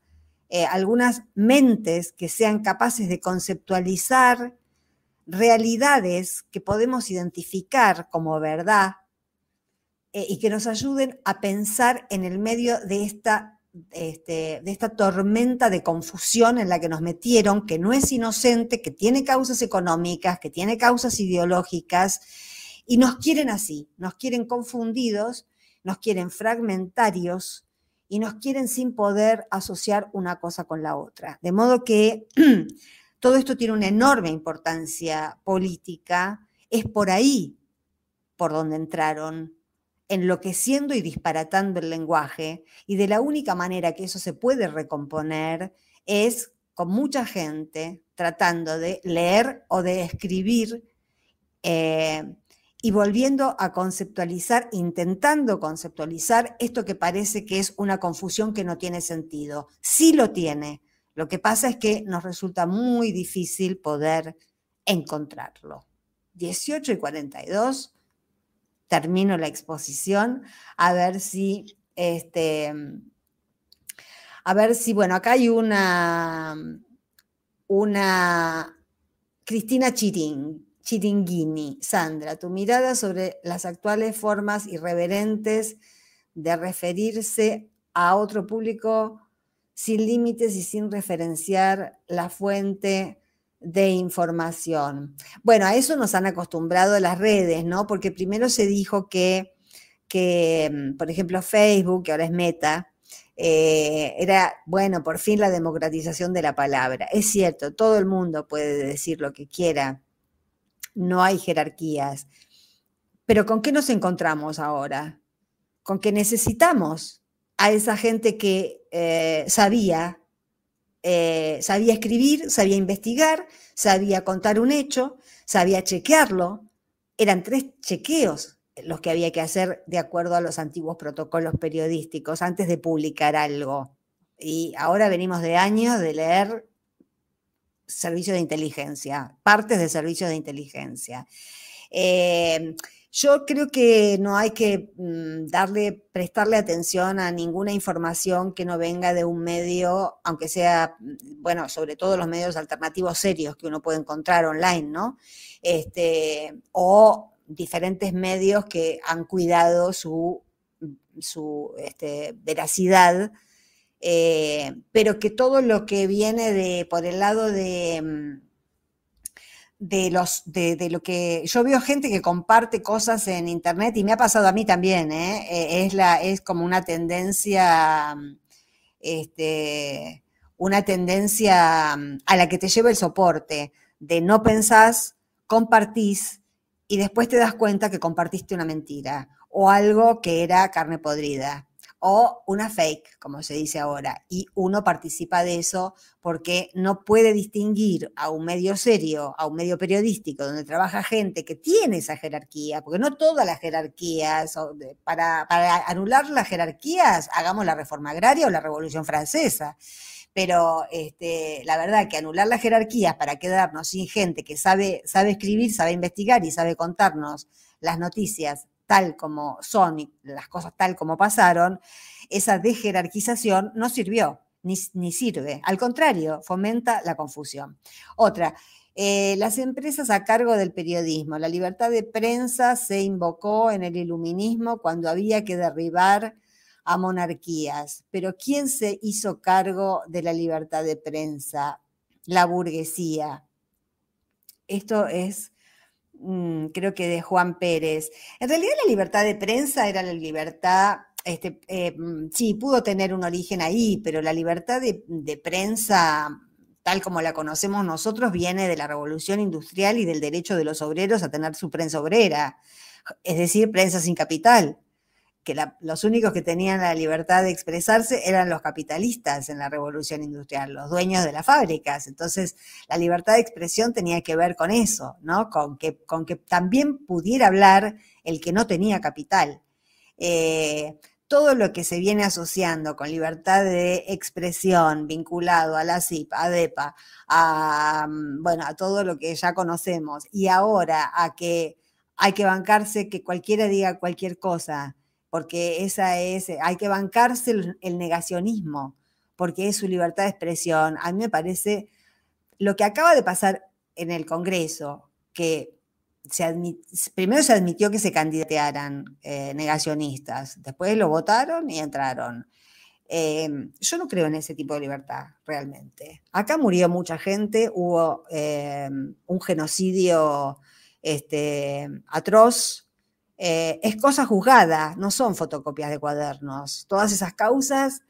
Speaker 1: eh, algunas mentes que sean capaces de conceptualizar realidades que podemos identificar como verdad eh, y que nos ayuden a pensar en el medio de esta, este, de esta tormenta de confusión en la que nos metieron, que no es inocente, que tiene causas económicas, que tiene causas ideológicas, y nos quieren así, nos quieren confundidos, nos quieren fragmentarios y nos quieren sin poder asociar una cosa con la otra. De modo que todo esto tiene una enorme importancia política, es por ahí por donde entraron enloqueciendo y disparatando el lenguaje, y de la única manera que eso se puede recomponer es con mucha gente tratando de leer o de escribir eh, y volviendo a conceptualizar, intentando conceptualizar esto que parece que es una confusión que no tiene sentido. Sí lo tiene. Lo que pasa es que nos resulta muy difícil poder encontrarlo. 18 y 42 termino la exposición, a ver si, este, a ver si, bueno, acá hay una, una Cristina Chiring, Chiringuini. Sandra, tu mirada sobre las actuales formas irreverentes de referirse a otro público sin límites y sin referenciar la fuente de información. Bueno, a eso nos han acostumbrado las redes, ¿no? Porque primero se dijo que, que mm, por ejemplo, Facebook, que ahora es Meta, eh, era, bueno, por fin la democratización de la palabra. Es cierto, todo el mundo puede decir lo que quiera, no hay jerarquías. Pero ¿con qué nos encontramos ahora? Con que necesitamos a esa gente que eh, sabía eh, sabía escribir, sabía investigar, sabía contar un hecho, sabía chequearlo. Eran tres chequeos los que había que hacer de acuerdo a los antiguos protocolos periodísticos antes de publicar algo. Y ahora venimos de años de leer servicios de inteligencia, partes de servicios de inteligencia. Eh, yo creo que no hay que mm, darle, prestarle atención a ninguna información que no venga de un medio, aunque sea, mm, bueno, sobre todo los medios alternativos serios que uno puede encontrar online, ¿no? Este, o diferentes medios que han cuidado su, su este, veracidad, eh, pero que todo lo que viene de, por el lado de mm, de, los, de, lo que yo veo gente que comparte cosas en internet y me ha pasado a mí también, ¿eh? Eh, es, la, es como una tendencia, este, una tendencia a la que te lleva el soporte, de no pensás, compartís y después te das cuenta que compartiste una mentira o algo que era carne podrida o una fake, como se dice ahora, y uno participa de eso porque no puede distinguir a un medio serio, a un medio periodístico, donde trabaja gente que tiene esa jerarquía, porque no todas las jerarquías, para, anular las jerarquías, hagamos la reforma agraria o la revolución francesa. Pero este, la verdad que anular las jerarquías para quedarnos sin gente que sabe, sabe escribir, sabe investigar y sabe contarnos las noticias tal como son y las cosas tal como pasaron, esa dejerarquización no sirvió, ni, sirve. Al contrario, fomenta la confusión. Otra, eh, las empresas a cargo del periodismo. La libertad de prensa se invocó en el iluminismo cuando había que derribar a monarquías. Pero ¿quién se hizo cargo de la libertad de prensa? La burguesía. Esto es Mm, creo que de Juan Pérez. En realidad la libertad de prensa era la libertad, este, eh, mm, sí, pudo tener un origen ahí, pero la libertad de, de prensa tal como la conocemos nosotros, viene de la revolución industrial y del derecho de los obreros a tener su prensa obrera, es decir, prensa sin capital que los únicos que tenían la libertad de expresarse eran los capitalistas en la revolución industrial, los dueños de las fábricas. Entonces, la libertad de expresión tenía que ver con eso, ¿no? Con que, con que también pudiera hablar el que no tenía capital. Eh, todo lo que se viene asociando con libertad de expresión vinculado a la CIP, a DEPA, bueno, a todo lo que ya conocemos, y ahora a que hay que bancarse que cualquiera diga cualquier cosa, porque esa es, hay que bancarse el, negacionismo, porque es su libertad de expresión. A mí me parece lo que acaba de pasar en el Congreso, que primero se admitió que se candidatearan eh, negacionistas, después lo votaron y entraron. Em, yo no creo en ese tipo de libertad, realmente. Acá murió mucha gente, hubo em, un genocidio este, atroz. Eh, es cosa juzgada, no son fotocopias de cuadernos. Todas esas causas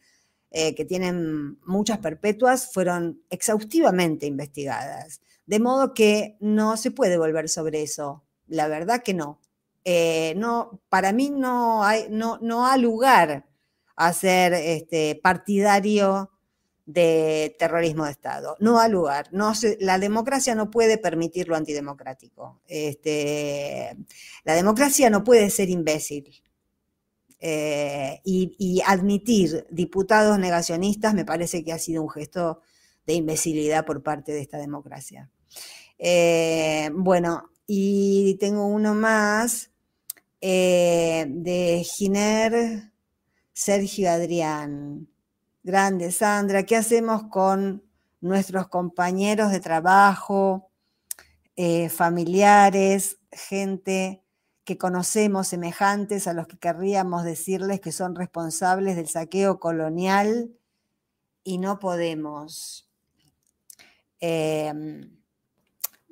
Speaker 1: eh, que tienen muchas perpetuas fueron exhaustivamente investigadas. De modo que no se puede volver sobre eso. La verdad que no. Eh, no para mí no hay, no, no ha lugar a ser este, partidario de terrorismo de Estado. No ha lugar. No la democracia no puede permitir lo antidemocrático. Este, la democracia no puede ser imbécil. Eh, y, admitir diputados negacionistas me parece que ha sido un gesto de imbecilidad por parte de esta democracia. Eh, bueno, y tengo uno más eh, de Giner Sergio Adrián. Grande, Sandra, ¿qué hacemos con nuestros compañeros de trabajo, familiares, gente que conocemos semejantes a los que querríamos decirles que son responsables del saqueo colonial y no podemos. Em,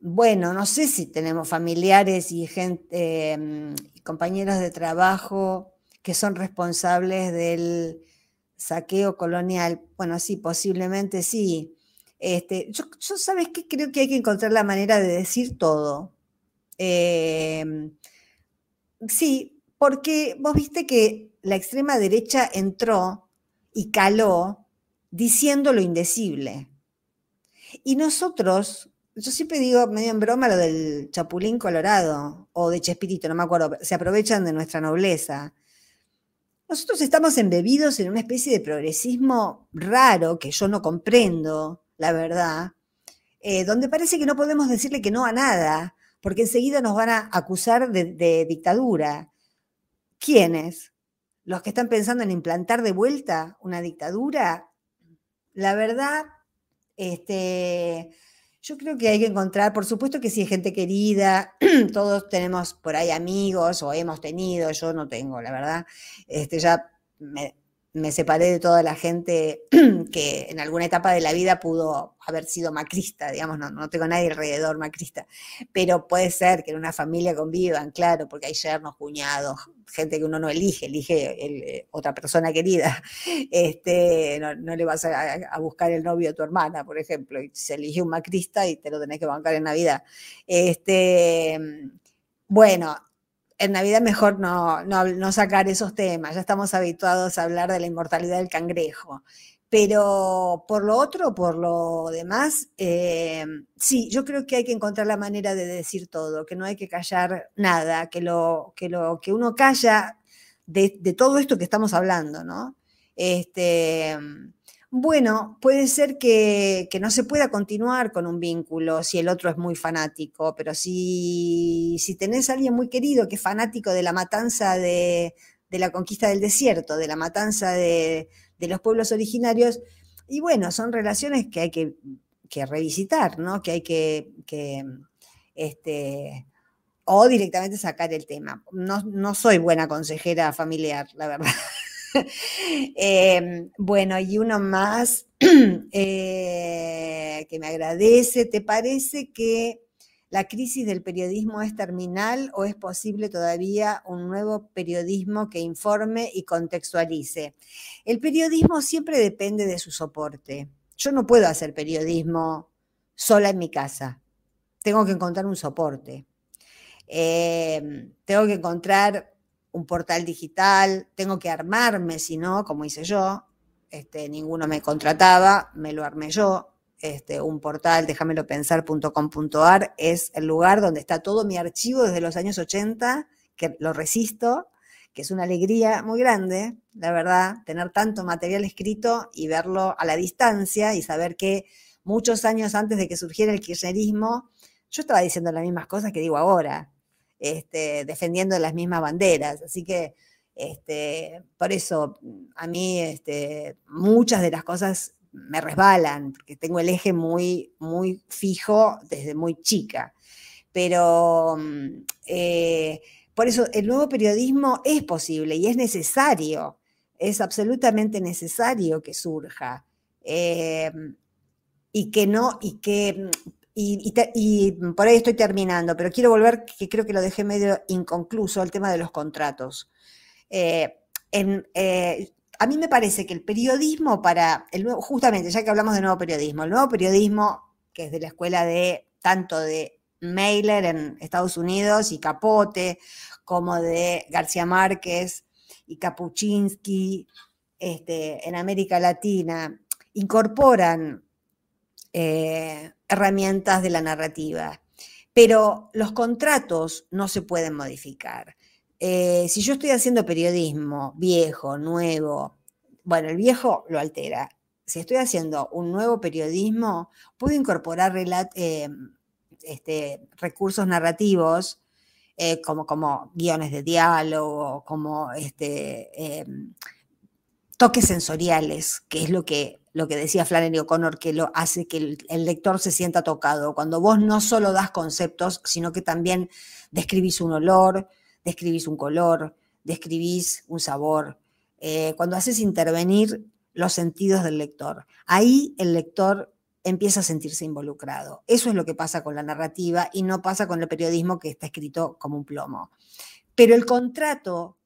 Speaker 1: bueno, no sé si tenemos familiares y gente, em, compañeros de trabajo que son responsables del saqueo colonial. Bueno, sí, posiblemente sí. Este, yo, ¿sabes qué? Creo que hay que encontrar la manera de decir todo. Eh, Sí, porque vos viste que la extrema derecha entró y caló diciendo lo indecible. Y nosotros, yo siempre digo medio en broma lo del Chapulín Colorado o de Chespirito, no me acuerdo, se aprovechan de nuestra nobleza. Nosotros estamos embebidos en una especie de progresismo raro que yo no comprendo, la verdad, eh, donde parece que no podemos decirle que no a nada, porque enseguida nos van a acusar de, dictadura. ¿Quiénes? ¿Los que están pensando en implantar de vuelta una dictadura? La verdad, este, yo creo que hay que encontrar, por supuesto que si hay gente querida, todos tenemos por ahí amigos o hemos tenido, yo no tengo, la verdad, este, ya me, me separé de toda la gente que en alguna etapa de la vida pudo haber sido macrista, digamos, no, no tengo nadie alrededor macrista, pero puede ser que en una familia convivan, claro, porque hay yernos, cuñados, gente que uno no elige, elige eh, otra persona querida. Este, no, le vas a, buscar el novio a tu hermana, por ejemplo, y se elige un macrista y te lo tenés que bancar en Navidad. Este, bueno, en Navidad mejor no, no, sacar esos temas, ya estamos habituados a hablar de la inmortalidad del cangrejo. Pero por lo otro, por lo demás, eh, sí, yo creo que hay que encontrar la manera de decir todo, que no hay que callar nada, que lo que, lo, que uno calla de, de todo esto que estamos hablando, ¿no? Este, bueno, puede ser que, no se pueda continuar con un vínculo si el otro es muy fanático, pero si, si tenés a alguien muy querido que es fanático de la matanza de, la conquista del desierto, de la matanza de, los pueblos originarios, y bueno, son relaciones que hay que, revisitar, ¿no? Que hay que, este, o directamente sacar el tema. No, no soy buena consejera familiar, la verdad. Em, bueno, y uno más eh, que me agradece. ¿Te parece que la crisis del periodismo es terminal o es posible todavía un nuevo periodismo que informe y contextualice? El periodismo siempre depende de su soporte. Yo no puedo hacer periodismo sola en mi casa. Tengo que encontrar un soporte. Em, tengo que encontrar un portal digital, tengo que armarme, si no, como hice yo, este, ninguno me contrataba, me lo armé yo. Este, un portal, déjamelo-pensar.com.ar, es el lugar donde está todo mi archivo desde los años 80, que lo resisto, que es una alegría muy grande, la verdad, tener tanto material escrito y verlo a la distancia y saber que muchos años antes de que surgiera el kirchnerismo, yo estaba diciendo las mismas cosas que digo ahora, este, defendiendo las mismas banderas. Así que Este, por eso a mí este, muchas de las cosas me resbalan, porque tengo el eje muy, muy fijo desde muy chica. Pero mm, eh, por eso el nuevo periodismo es posible y es necesario, es absolutamente necesario que surja. Eh, y que no, y que y, por ahí estoy terminando, pero quiero volver, que creo que lo dejé medio inconcluso, al tema de los contratos. Eh, eh, a mí me parece que el periodismo para, el justamente, ya que hablamos de nuevo periodismo, el nuevo periodismo, que es de la escuela de tanto de Mailer en Estados Unidos y Capote, como de García Márquez y Kapuczynski este, en América Latina, incorporan eh, herramientas de la narrativa. Pero los contratos no se pueden modificar. Eh, si yo estoy haciendo periodismo viejo, nuevo, bueno, el viejo lo altera. Si estoy haciendo un nuevo periodismo, puedo incorporar eh, este, recursos narrativos como, como, guiones de diálogo, como este, toques sensoriales, que es lo que lo que decía Flannery O'Connor, que lo hace que el, lector se sienta tocado. Cuando vos no solo das conceptos, sino que también describís un olor, describís un color, describís un sabor. Eh, cuando haces intervenir los sentidos del lector, ahí el lector empieza a sentirse involucrado. Eso es lo que pasa con la narrativa y no pasa con el periodismo que está escrito como un plomo. Pero el contrato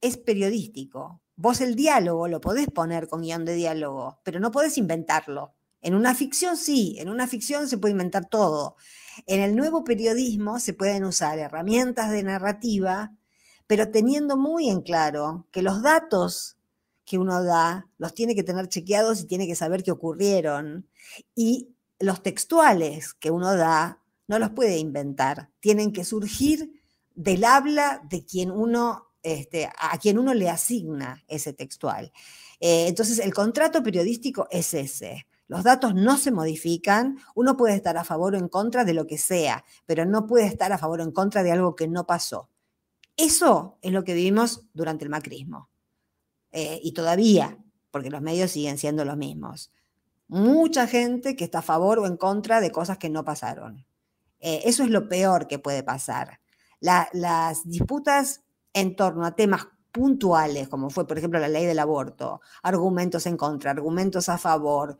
Speaker 1: es periodístico, Vos el diálogo lo podés poner con guion de diálogo, pero no podés inventarlo. En una ficción sí, en una ficción se puede inventar todo. En el nuevo periodismo se pueden usar herramientas de narrativa, pero teniendo muy en claro que los datos que uno da los tiene que tener chequeados y tiene que saber qué ocurrieron. Y los textuales que uno da no los puede inventar, tienen que surgir del habla de quien uno este, a quien uno le asigna ese textual. Eh, entonces, el contrato periodístico es ese. Los datos no se modifican, uno puede estar a favor o en contra de lo que sea, pero no puede estar a favor o en contra de algo que no pasó. Eso es lo que vivimos durante el macrismo. Eh, y todavía, porque los medios siguen siendo los mismos. Mucha gente que está a favor o en contra de cosas que no pasaron. Eh, eso es lo peor que puede pasar. las disputas en torno a temas puntuales, como fue, por ejemplo, la ley del aborto, argumentos en contra, argumentos a favor,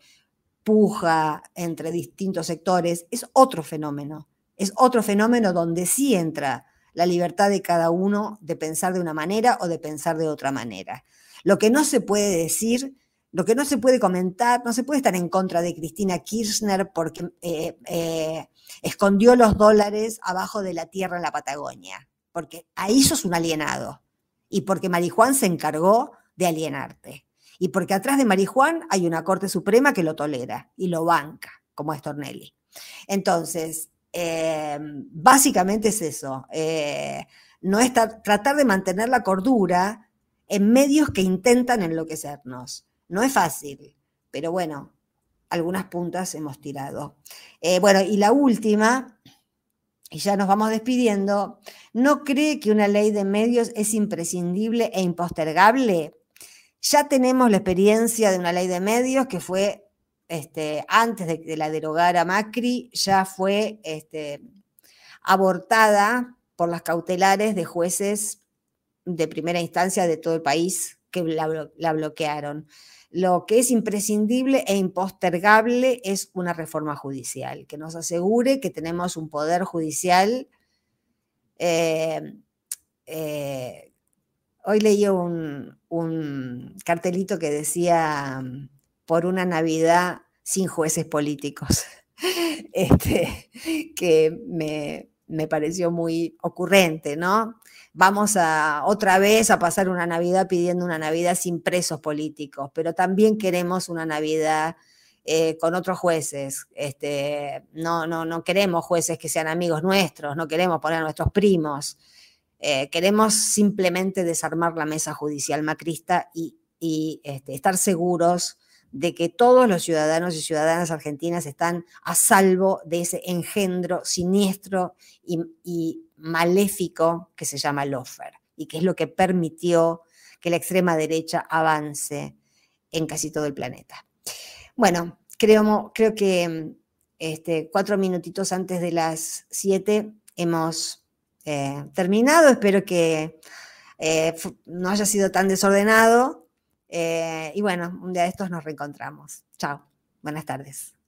Speaker 1: puja entre distintos sectores, es otro fenómeno. Es otro fenómeno donde sí entra la libertad de cada uno de pensar de una manera o de pensar de otra manera. Lo que no se puede decir, lo que no se puede comentar, no se puede estar en contra de Cristina Kirchner porque eh, eh, escondió los dólares abajo de la tierra en la Patagonia porque ahí sos un alienado y porque Marijuán se encargó de alienarte y porque atrás de Marijuán hay una Corte Suprema que lo tolera y lo banca, como es Tornelli. Entonces, em, básicamente es eso, eh, no es tratar de mantener la cordura en medios que intentan enloquecernos. No es fácil, pero bueno, algunas puntas hemos tirado. Eh, bueno, y la última, y ya nos vamos despidiendo, ¿no cree que una ley de medios es imprescindible e impostergable? Ya tenemos la experiencia de una ley de medios que fue este, antes de que la derogara Macri, ya fue este, abortada por las cautelares de jueces de primera instancia de todo el país que la bloquearon. Lo que es imprescindible e impostergable es una reforma judicial, que nos asegure que tenemos un poder judicial. Eh, eh, hoy leí un, cartelito que decía, por una Navidad sin jueces políticos, este, que me, me pareció muy ocurrente, ¿no? vamos a otra vez a pasar una Navidad pidiendo una Navidad sin presos políticos, pero también queremos una Navidad eh, con otros jueces. Este, no, no, no queremos jueces que sean amigos nuestros, no queremos poner a nuestros primos. Eh, queremos simplemente desarmar la mesa judicial macrista y, este, estar seguros de que todos los ciudadanos y ciudadanas argentinas están a salvo de ese engendro siniestro y, maléfico que se llama Lofer y que es lo que permitió que la extrema derecha avance en casi todo el planeta. Bueno, creo, que este, cuatro minutitos antes de las siete hemos eh, terminado. Espero que eh, no haya sido tan desordenado. Eh, y bueno, un día de estos nos reencontramos. Chao. Buenas tardes.